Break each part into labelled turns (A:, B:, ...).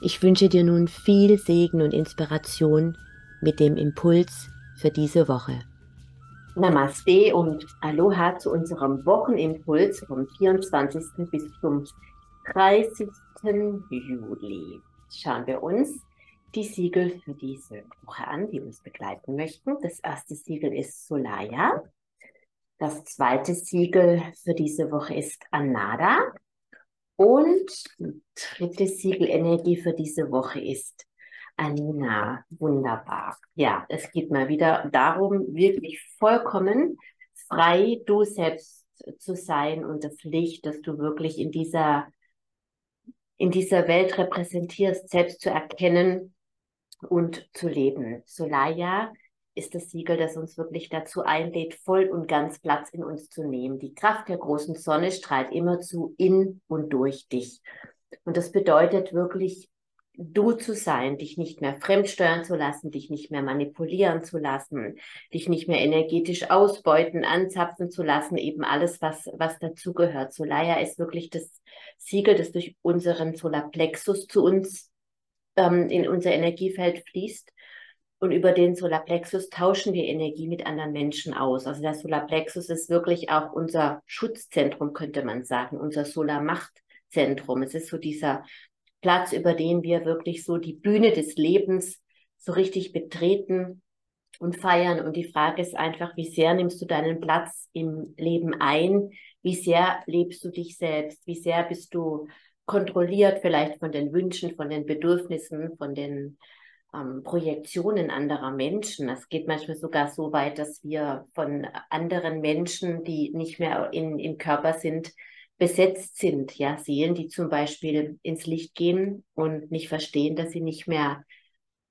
A: Ich wünsche dir nun viel Segen und Inspiration mit dem Impuls für diese Woche.
B: Namaste und Aloha zu unserem Wochenimpuls vom 24. bis zum 30. Juli. Schauen wir uns die Siegel für diese Woche an, die uns begleiten möchten. Das erste Siegel ist Solaya. Das zweite Siegel für diese Woche ist Anada. Und die dritte Siegelenergie für diese Woche ist Anina. Wunderbar. Ja, es geht mal wieder darum, wirklich vollkommen frei du selbst zu sein und das Licht, das du wirklich in dieser, in dieser Welt repräsentierst, selbst zu erkennen und zu leben. Solaya ist das Siegel, das uns wirklich dazu einlädt, voll und ganz Platz in uns zu nehmen. Die Kraft der großen Sonne strahlt immerzu in und durch dich. Und das bedeutet wirklich, du zu sein, dich nicht mehr fremdsteuern zu lassen, dich nicht mehr manipulieren zu lassen, dich nicht mehr energetisch ausbeuten, anzapfen zu lassen, eben alles, was, was dazugehört. Solaya ist wirklich das Siegel, das durch unseren Solarplexus zu uns ähm, in unser Energiefeld fließt und über den Solarplexus tauschen wir Energie mit anderen Menschen aus. Also der Solarplexus ist wirklich auch unser Schutzzentrum, könnte man sagen, unser Solarmachtzentrum. Es ist so dieser Platz, über den wir wirklich so die Bühne des Lebens so richtig betreten und feiern. Und die Frage ist einfach, wie sehr nimmst du deinen Platz im Leben ein? Wie sehr lebst du dich selbst? Wie sehr bist du kontrolliert vielleicht von den Wünschen, von den Bedürfnissen, von den ähm, Projektionen anderer Menschen. Es geht manchmal sogar so weit, dass wir von anderen Menschen, die nicht mehr in, im Körper sind, besetzt sind. Ja, Seelen, die zum Beispiel ins Licht gehen und nicht verstehen, dass sie nicht mehr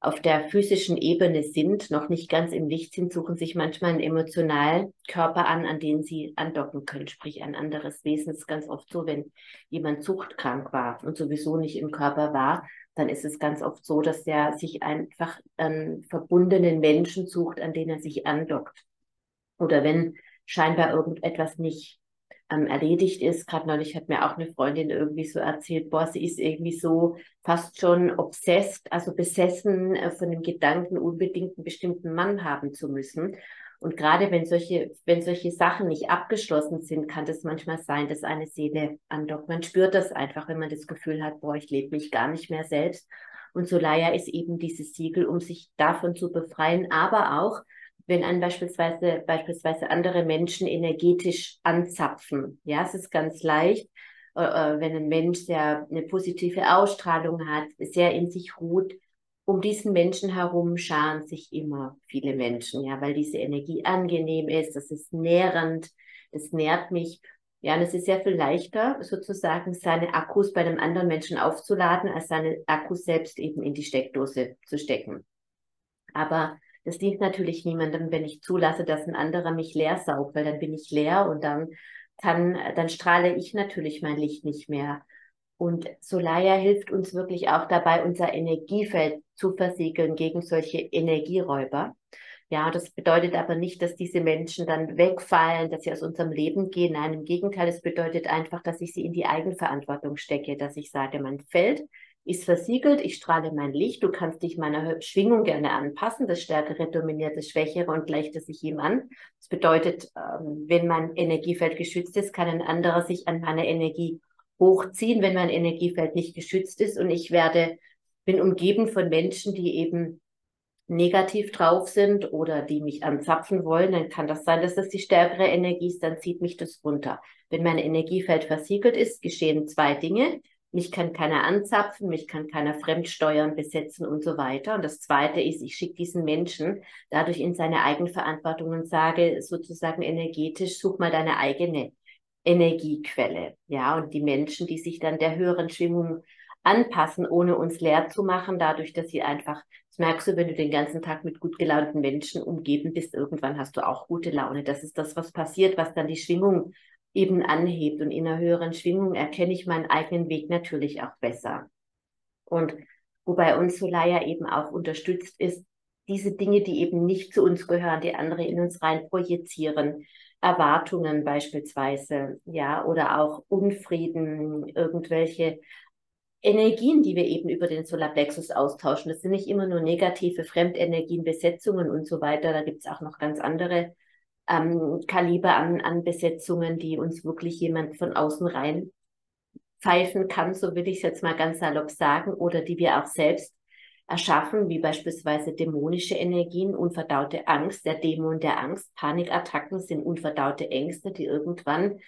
B: auf der physischen Ebene sind, noch nicht ganz im Licht sind, suchen sich manchmal einen emotionalen Körper an, an den sie andocken können, sprich ein anderes Wesen. Das ist ganz oft so, wenn jemand zuchtkrank war und sowieso nicht im Körper war, dann ist es ganz oft so, dass er sich einfach einen verbundenen Menschen sucht, an den er sich andockt. Oder wenn scheinbar irgendetwas nicht ähm, erledigt ist. Gerade neulich hat mir auch eine Freundin irgendwie so erzählt, boah, sie ist irgendwie so fast schon obsessed, also besessen äh, von dem Gedanken, unbedingt einen bestimmten Mann haben zu müssen. Und gerade wenn solche, wenn solche Sachen nicht abgeschlossen sind, kann das manchmal sein, dass eine Seele andockt. Man spürt das einfach, wenn man das Gefühl hat, boah, ich lebe mich gar nicht mehr selbst. Und Solaya ist eben dieses Siegel, um sich davon zu befreien, aber auch, wenn an beispielsweise, beispielsweise andere Menschen energetisch anzapfen. Ja, es ist ganz leicht, äh, äh, wenn ein Mensch sehr eine positive Ausstrahlung hat, sehr in sich ruht, um diesen Menschen herum scharen sich immer viele Menschen, ja, weil diese Energie angenehm ist, das ist nährend, das nährt mich. Ja, und es ist sehr viel leichter, sozusagen seine Akkus bei einem anderen Menschen aufzuladen, als seine Akkus selbst eben in die Steckdose zu stecken. Aber das dient natürlich niemandem, wenn ich zulasse, dass ein anderer mich leer saugt, weil dann bin ich leer und dann kann, dann strahle ich natürlich mein Licht nicht mehr. Und Solaya hilft uns wirklich auch dabei, unser Energiefeld zu versiegeln gegen solche Energieräuber. Ja, das bedeutet aber nicht, dass diese Menschen dann wegfallen, dass sie aus unserem Leben gehen. Nein, im Gegenteil, es bedeutet einfach, dass ich sie in die Eigenverantwortung stecke, dass ich sage, mein Feld ist versiegelt, ich strahle mein Licht, du kannst dich meiner Schwingung gerne anpassen, das Stärkere dominiert das Schwächere und gleicht es sich ihm an. Das bedeutet, ähm, wenn mein Energiefeld geschützt ist, kann ein anderer sich an meiner Energie hochziehen, wenn mein Energiefeld nicht geschützt ist und ich werde, bin umgeben von Menschen, die eben negativ drauf sind oder die mich anzapfen wollen, dann kann das sein, dass das die stärkere Energie ist, dann zieht mich das runter. Wenn mein Energiefeld versiegelt ist, geschehen zwei Dinge. Mich kann keiner anzapfen, mich kann keiner fremdsteuern, besetzen und so weiter. Und das Zweite ist, ich schicke diesen Menschen dadurch in seine Eigenverantwortung und sage sozusagen energetisch, such mal deine eigene Energiequelle. Ja, und die Menschen, die sich dann der höheren Schwingung anpassen, ohne uns leer zu machen, dadurch, dass sie einfach, das merkst du, wenn du den ganzen Tag mit gut gelaunten Menschen umgeben bist, irgendwann hast du auch gute Laune. Das ist das, was passiert, was dann die Schwingung eben anhebt. Und in einer höheren Schwingung erkenne ich meinen eigenen Weg natürlich auch besser. Und wobei uns Solaya eben auch unterstützt ist, diese Dinge, die eben nicht zu uns gehören, die andere in uns rein projizieren, Erwartungen beispielsweise, ja, oder auch Unfrieden, irgendwelche Energien, die wir eben über den Solarplexus austauschen. Das sind nicht immer nur negative Fremdenergien, Besetzungen und so weiter. Da gibt es auch noch ganz andere ähm, Kaliber an, an Besetzungen, die uns wirklich jemand von außen rein pfeifen kann, so will ich es jetzt mal ganz salopp sagen, oder die wir auch selbst erschaffen, wie beispielsweise dämonische Energien, unverdaute Angst, der Dämon der Angst, Panikattacken sind unverdaute Ängste, die irgendwann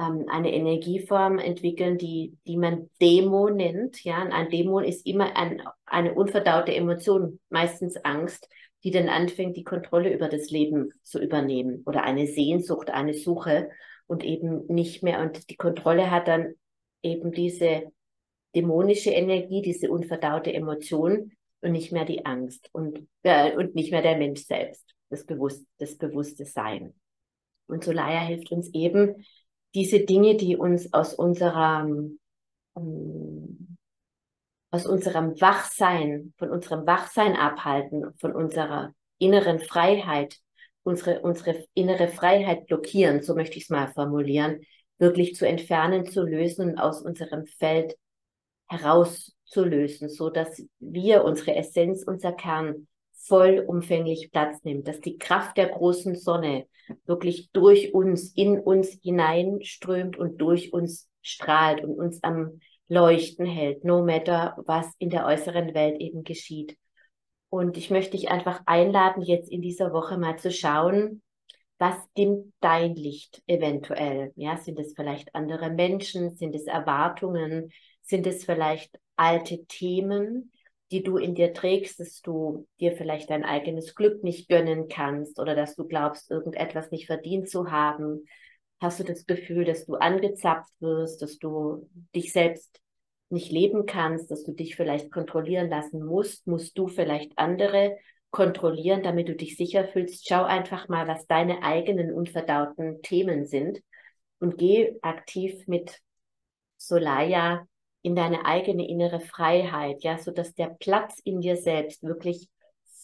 B: ähm, eine Energieform entwickeln, die, die man Demo nennt. Ja, ein Dämon ist immer ein, eine unverdaute Emotion, meistens Angst, die dann anfängt, die Kontrolle über das Leben zu übernehmen oder eine Sehnsucht, eine Suche und eben nicht mehr. Und die Kontrolle hat dann eben diese dämonische Energie, diese unverdaute Emotion und nicht mehr die Angst und, äh, und nicht mehr der Mensch selbst, das, Bewusst, das bewusste Sein. Und Solaya hilft uns eben, diese Dinge, die uns aus unserer, ähm, aus unserem Wachsein, von unserem Wachsein abhalten, von unserer inneren Freiheit, unsere, unsere innere Freiheit blockieren, so möchte ich es mal formulieren, wirklich zu entfernen, zu lösen und aus unserem Feld herauszulösen, so dass wir, unsere Essenz, unser Kern vollumfänglich Platz nimmt, dass die Kraft der großen Sonne wirklich durch uns, in uns hineinströmt und durch uns strahlt und uns am Leuchten hält, no matter was in der äußeren Welt eben geschieht. Und ich möchte dich einfach einladen, jetzt in dieser Woche mal zu schauen, was dimmt dein Licht eventuell? Ja, sind es vielleicht andere Menschen? Sind es Erwartungen? Sind es vielleicht alte Themen? die du in dir trägst, dass du dir vielleicht dein eigenes Glück nicht gönnen kannst oder dass du glaubst, irgendetwas nicht verdient zu haben? Hast du das Gefühl, dass du angezapft wirst, dass du dich selbst nicht leben kannst, dass du dich vielleicht kontrollieren lassen musst? Musst du vielleicht andere kontrollieren, damit du dich sicher fühlst? Schau einfach mal, was deine eigenen unverdauten Themen sind und geh aktiv mit Solaya in deine eigene innere Freiheit, ja, so dass der Platz in dir selbst wirklich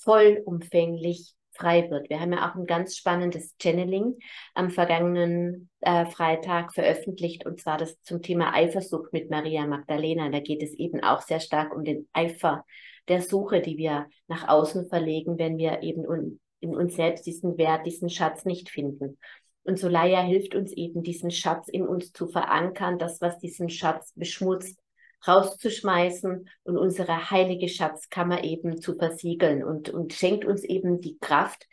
B: vollumfänglich frei wird. Wir haben ja auch ein ganz spannendes Channeling am vergangenen äh, Freitag veröffentlicht und zwar das zum Thema Eifersucht mit Maria Magdalena. Da geht es eben auch sehr stark um den Eifer der Suche, die wir nach außen verlegen, wenn wir eben in uns selbst diesen Wert, diesen Schatz nicht finden. Und Solaya hilft uns eben, diesen Schatz in uns zu verankern, das, was diesen Schatz beschmutzt, rauszuschmeißen und unsere heilige Schatzkammer eben zu versiegeln und, und schenkt uns eben die Kraft,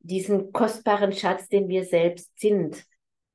B: diesen kostbaren Schatz, den wir selbst sind,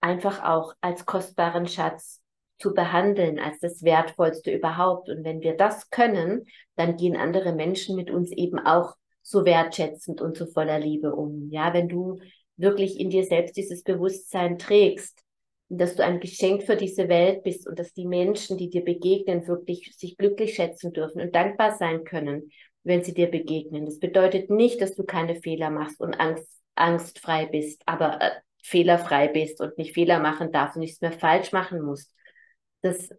B: einfach auch als kostbaren Schatz zu behandeln, als das Wertvollste überhaupt. Und wenn wir das können, dann gehen andere Menschen mit uns eben auch so wertschätzend und so voller Liebe um. Ja, wenn du wirklich in dir selbst dieses Bewusstsein trägst, dass du ein Geschenk für diese Welt bist und dass die Menschen, die dir begegnen, wirklich sich glücklich schätzen dürfen und dankbar sein können, wenn sie dir begegnen. Das bedeutet nicht, dass du keine Fehler machst und Angst, angstfrei bist, aber äh, fehlerfrei bist und nicht Fehler machen darfst und nichts mehr falsch machen musst. Das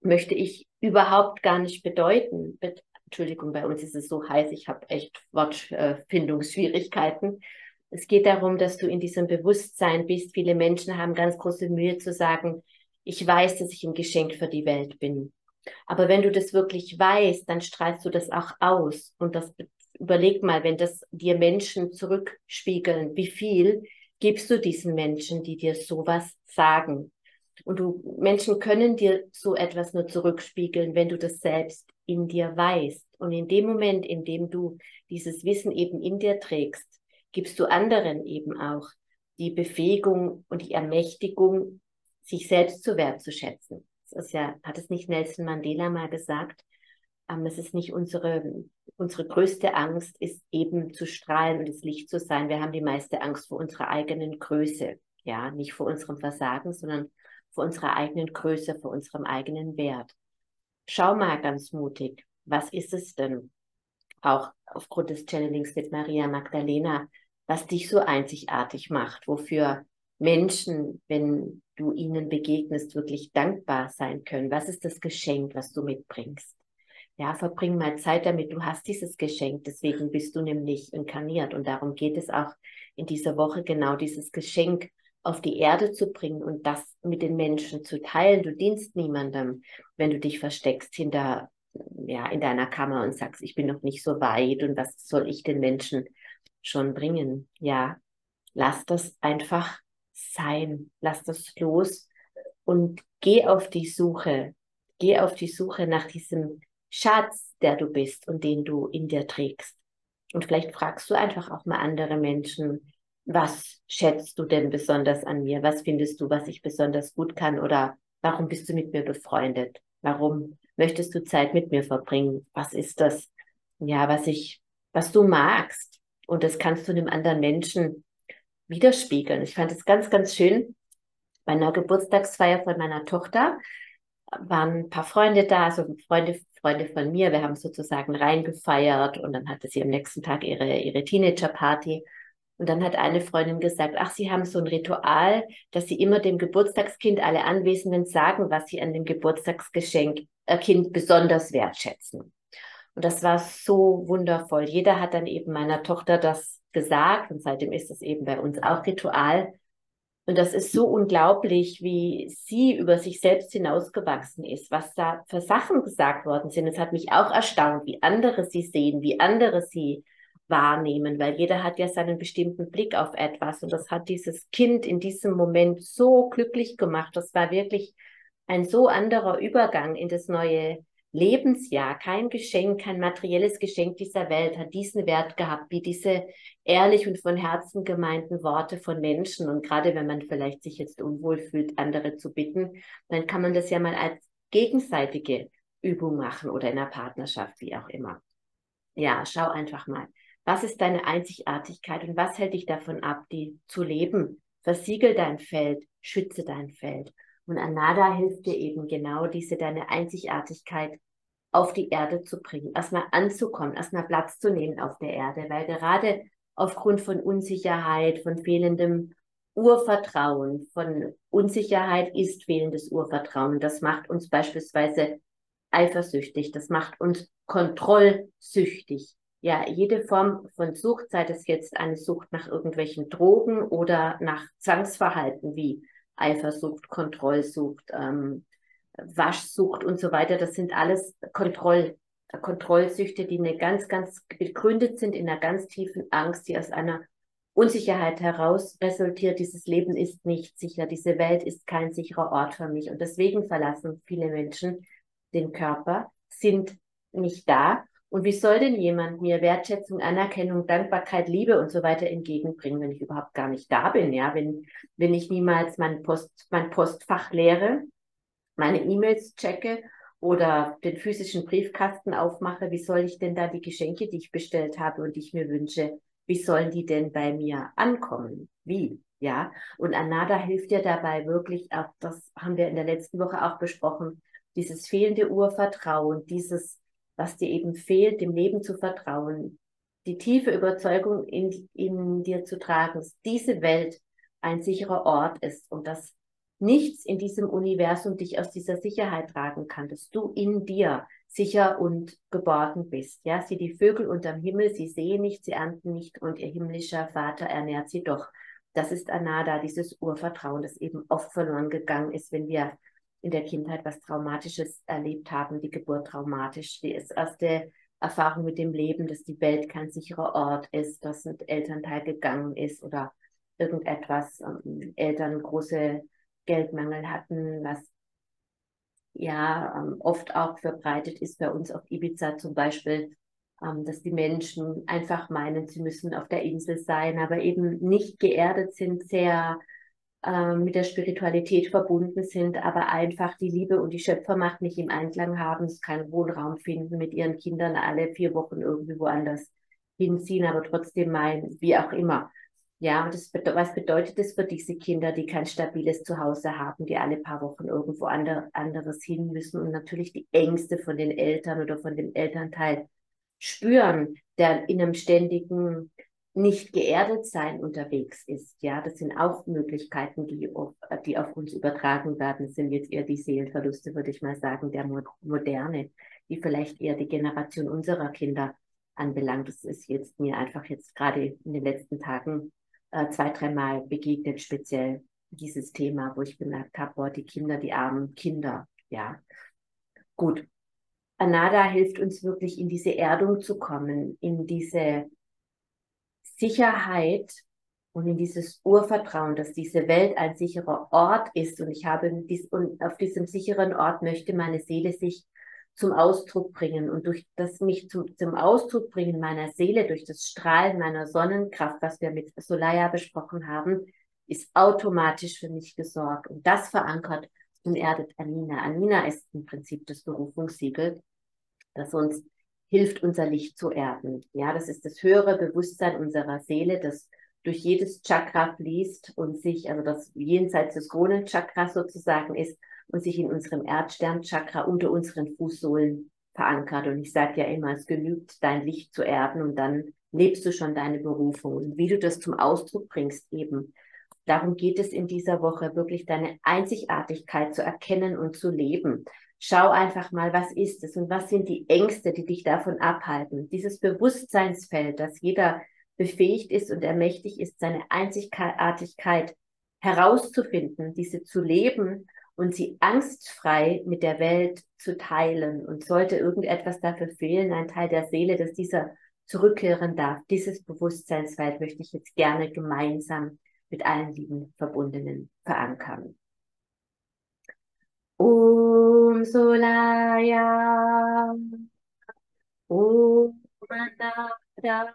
B: möchte ich überhaupt gar nicht bedeuten. Entschuldigung, bei uns ist es so heiß, ich habe echt Wortfindungsschwierigkeiten. Es geht darum, dass du in diesem Bewusstsein bist. Viele Menschen haben ganz große Mühe zu sagen, ich weiß, dass ich ein Geschenk für die Welt bin. Aber wenn du das wirklich weißt, dann strahlst du das auch aus. Und das überleg mal, wenn das dir Menschen zurückspiegeln, wie viel gibst du diesen Menschen, die dir sowas sagen? Und du, Menschen können dir so etwas nur zurückspiegeln, wenn du das selbst in dir weißt. Und in dem Moment, in dem du dieses Wissen eben in dir trägst, gibst du anderen eben auch die Befähigung und die Ermächtigung, sich selbst zu wertzuschätzen. Das ist ja, hat es nicht Nelson Mandela mal gesagt? Ähm, es ist nicht unsere, unsere größte Angst, ist eben zu strahlen und das Licht zu sein. Wir haben die meiste Angst vor unserer eigenen Größe. Ja, nicht vor unserem Versagen, sondern vor unserer eigenen Größe, vor unserem eigenen Wert. schau mal ganz mutig, was ist es denn? Auch aufgrund des Channelings mit Maria Magdalena, was dich so einzigartig macht, wofür Menschen, wenn du ihnen begegnest, wirklich dankbar sein können. Was ist das Geschenk, was du mitbringst? Ja, verbring mal Zeit damit. Du hast dieses Geschenk, deswegen bist du nämlich inkarniert. Und darum geht es auch in dieser Woche genau dieses Geschenk auf die Erde zu bringen und das mit den Menschen zu teilen. Du dienst niemandem, wenn du dich versteckst hinter, ja, in deiner Kammer und sagst, ich bin noch nicht so weit und was soll ich den Menschen schon bringen? Ja, lass das einfach sein. Lass das los und geh auf die Suche. Geh auf die Suche nach diesem Schatz, der du bist und den du in dir trägst. Und vielleicht fragst du einfach auch mal andere Menschen, was schätzt du denn besonders an mir? Was findest du, was ich besonders gut kann? Oder warum bist du mit mir befreundet? Warum möchtest du Zeit mit mir verbringen? Was ist das? Ja, was ich, was du magst. Und das kannst du einem anderen Menschen widerspiegeln. Ich fand es ganz, ganz schön. Bei einer Geburtstagsfeier von meiner Tochter waren ein paar Freunde da, also Freunde, Freunde von mir. Wir haben sozusagen reingefeiert und dann hatte sie am nächsten Tag ihre, ihre Teenager-Party. Und dann hat eine Freundin gesagt, ach, sie haben so ein Ritual, dass sie immer dem Geburtstagskind alle Anwesenden sagen, was sie an dem Geburtstagsgeschenk äh, Kind besonders wertschätzen. Und das war so wundervoll. Jeder hat dann eben meiner Tochter das gesagt und seitdem ist es eben bei uns auch Ritual. Und das ist so unglaublich, wie sie über sich selbst hinausgewachsen ist, was da für Sachen gesagt worden sind. Es hat mich auch erstaunt, wie andere sie sehen, wie andere sie wahrnehmen, weil jeder hat ja seinen bestimmten Blick auf etwas. Und das hat dieses Kind in diesem Moment so glücklich gemacht. Das war wirklich ein so anderer Übergang in das neue Lebensjahr, kein Geschenk, kein materielles Geschenk dieser Welt hat diesen Wert gehabt, wie diese ehrlich und von Herzen gemeinten Worte von Menschen. Und gerade wenn man vielleicht sich jetzt unwohl fühlt, andere zu bitten, dann kann man das ja mal als gegenseitige Übung machen oder in einer Partnerschaft, wie auch immer. Ja, schau einfach mal. Was ist deine Einzigartigkeit und was hält dich davon ab, die zu leben? Versiegel dein Feld, schütze dein Feld. Und Anada hilft dir eben genau diese deine Einzigartigkeit auf die Erde zu bringen, erstmal anzukommen, erstmal Platz zu nehmen auf der Erde, weil gerade aufgrund von Unsicherheit, von fehlendem Urvertrauen, von Unsicherheit ist fehlendes Urvertrauen. Das macht uns beispielsweise eifersüchtig, das macht uns kontrollsüchtig. Ja, jede Form von Sucht, sei das jetzt eine Sucht nach irgendwelchen Drogen oder nach Zwangsverhalten wie Eifersucht, Kontrollsucht, ähm, Waschsucht und so weiter, das sind alles Kontroll, Kontrollsüchte, die eine ganz, ganz begründet sind in einer ganz tiefen Angst, die aus einer Unsicherheit heraus resultiert. Dieses Leben ist nicht sicher, diese Welt ist kein sicherer Ort für mich. Und deswegen verlassen viele Menschen den Körper, sind nicht da. Und wie soll denn jemand mir Wertschätzung, Anerkennung, Dankbarkeit, Liebe und so weiter entgegenbringen, wenn ich überhaupt gar nicht da bin? Ja, wenn, wenn ich niemals mein Post, mein Postfach leere, meine E-Mails checke oder den physischen Briefkasten aufmache, wie soll ich denn da die Geschenke, die ich bestellt habe und die ich mir wünsche, wie sollen die denn bei mir ankommen? Wie? Ja, und Anada hilft dir dabei wirklich auch, das haben wir in der letzten Woche auch besprochen, dieses fehlende Urvertrauen, dieses, was dir eben fehlt, dem Leben zu vertrauen, die tiefe Überzeugung in, in dir zu tragen, dass diese Welt ein sicherer Ort ist und dass nichts in diesem Universum dich aus dieser Sicherheit tragen kann, dass du in dir sicher und geborgen bist. Ja, sie die Vögel unterm Himmel, sie sehen nicht, sie ernten nicht und ihr himmlischer Vater ernährt sie doch. Das ist Anada, dieses Urvertrauen, das eben oft verloren gegangen ist, wenn wir in der Kindheit was Traumatisches erlebt haben, die Geburt traumatisch, die erste Erfahrung mit dem Leben, dass die Welt kein sicherer Ort ist, dass ein Elternteil gegangen ist oder irgendetwas, ähm, Eltern große Geldmangel hatten, was ja ähm, oft auch verbreitet ist bei uns auf Ibiza zum Beispiel, ähm, dass die Menschen einfach meinen, sie müssen auf der Insel sein, aber eben nicht geerdet sind, sehr äh, mit der Spiritualität verbunden sind, aber einfach die Liebe und die Schöpfermacht nicht im Einklang haben, keinen Wohnraum finden, mit ihren Kindern alle vier Wochen irgendwie woanders hinziehen, aber trotzdem meinen, wie auch immer Ja, und das, was bedeutet das für diese Kinder, die kein stabiles Zuhause haben, die alle paar Wochen irgendwo ander, anderes hin müssen und natürlich die Ängste von den Eltern oder von dem Elternteil spüren, der in einem ständigen nicht geerdet sein unterwegs ist. Ja, das sind auch Möglichkeiten, die auf, die auf uns übertragen werden. Das sind jetzt eher die Seelenverluste, würde ich mal sagen, der Moderne, die vielleicht eher die Generation unserer Kinder anbelangt. Das ist jetzt mir einfach jetzt gerade in den letzten Tagen äh, zwei, dreimal begegnet, speziell dieses Thema, wo ich gemerkt habe, boah, die Kinder, die armen Kinder, ja. Gut. Anada hilft uns wirklich in diese Erdung zu kommen, in diese Sicherheit und in dieses Urvertrauen, dass diese Welt ein sicherer Ort ist und ich habe dies, und auf diesem sicheren Ort möchte meine Seele sich zum Ausdruck bringen und durch das mich zum, zum Ausdruck bringen meiner Seele, durch das Strahlen meiner Sonnenkraft, was wir mit Solaya besprochen haben, ist automatisch für mich gesorgt und das verankert und erdet Anina. Anina ist im Prinzip das Berufungssiegel, das uns hilft, unser Licht zu erden. Ja, das ist das höhere Bewusstsein unserer Seele, das durch jedes Chakra fließt und sich, also das jenseits des Kronenchakras sozusagen ist und sich in unserem Erdsternchakra unter unseren Fußsohlen verankert. Und ich sage ja immer, es genügt, dein Licht zu erden und dann lebst du schon deine Berufung. Und wie du das zum Ausdruck bringst eben. Darum geht es in dieser Woche, wirklich deine Einzigartigkeit zu erkennen und zu leben. Schau einfach mal, was ist es und was sind die Ängste, die dich davon abhalten. Dieses Bewusstseinsfeld, dass jeder befähigt ist und ermächtigt ist, seine Einzigartigkeit herauszufinden, diese zu leben und sie angstfrei mit der Welt zu teilen. Und sollte irgendetwas dafür fehlen, ein Teil der Seele, dass dieser zurückkehren darf, dieses Bewusstseinsfeld möchte ich jetzt gerne gemeinsam mit allen lieben Verbundenen verankern. Om Solaya Om Anada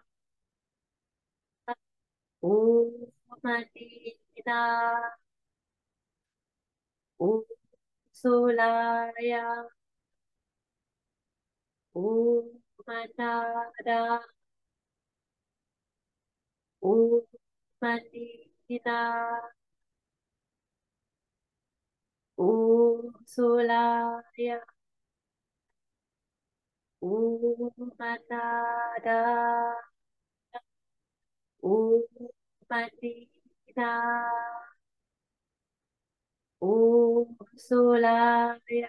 B: Om Madina Om Solaya Om Manada Om Madina Om Solaya Om Manada Om Madina Om Solaya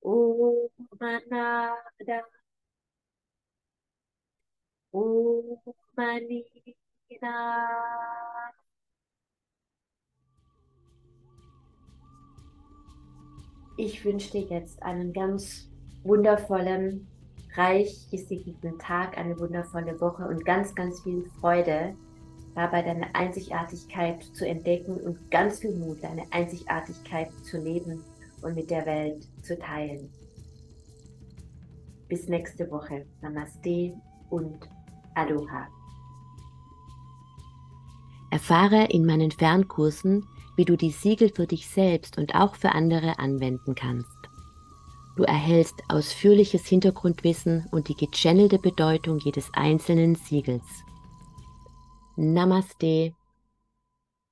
B: Om Manada Om Manina Ich wünsche dir jetzt einen ganz wundervollen, reich gesegneten Tag, eine wundervolle Woche und ganz, ganz viel Freude dabei deine Einzigartigkeit zu entdecken und ganz viel Mut, deine Einzigartigkeit zu leben und mit der Welt zu teilen. Bis nächste Woche. Namaste und Aloha.
A: Erfahre in meinen Fernkursen, wie du die Siegel für dich selbst und auch für andere anwenden kannst. Du erhältst ausführliches Hintergrundwissen und die gechannelte Bedeutung jedes einzelnen Siegels. Namaste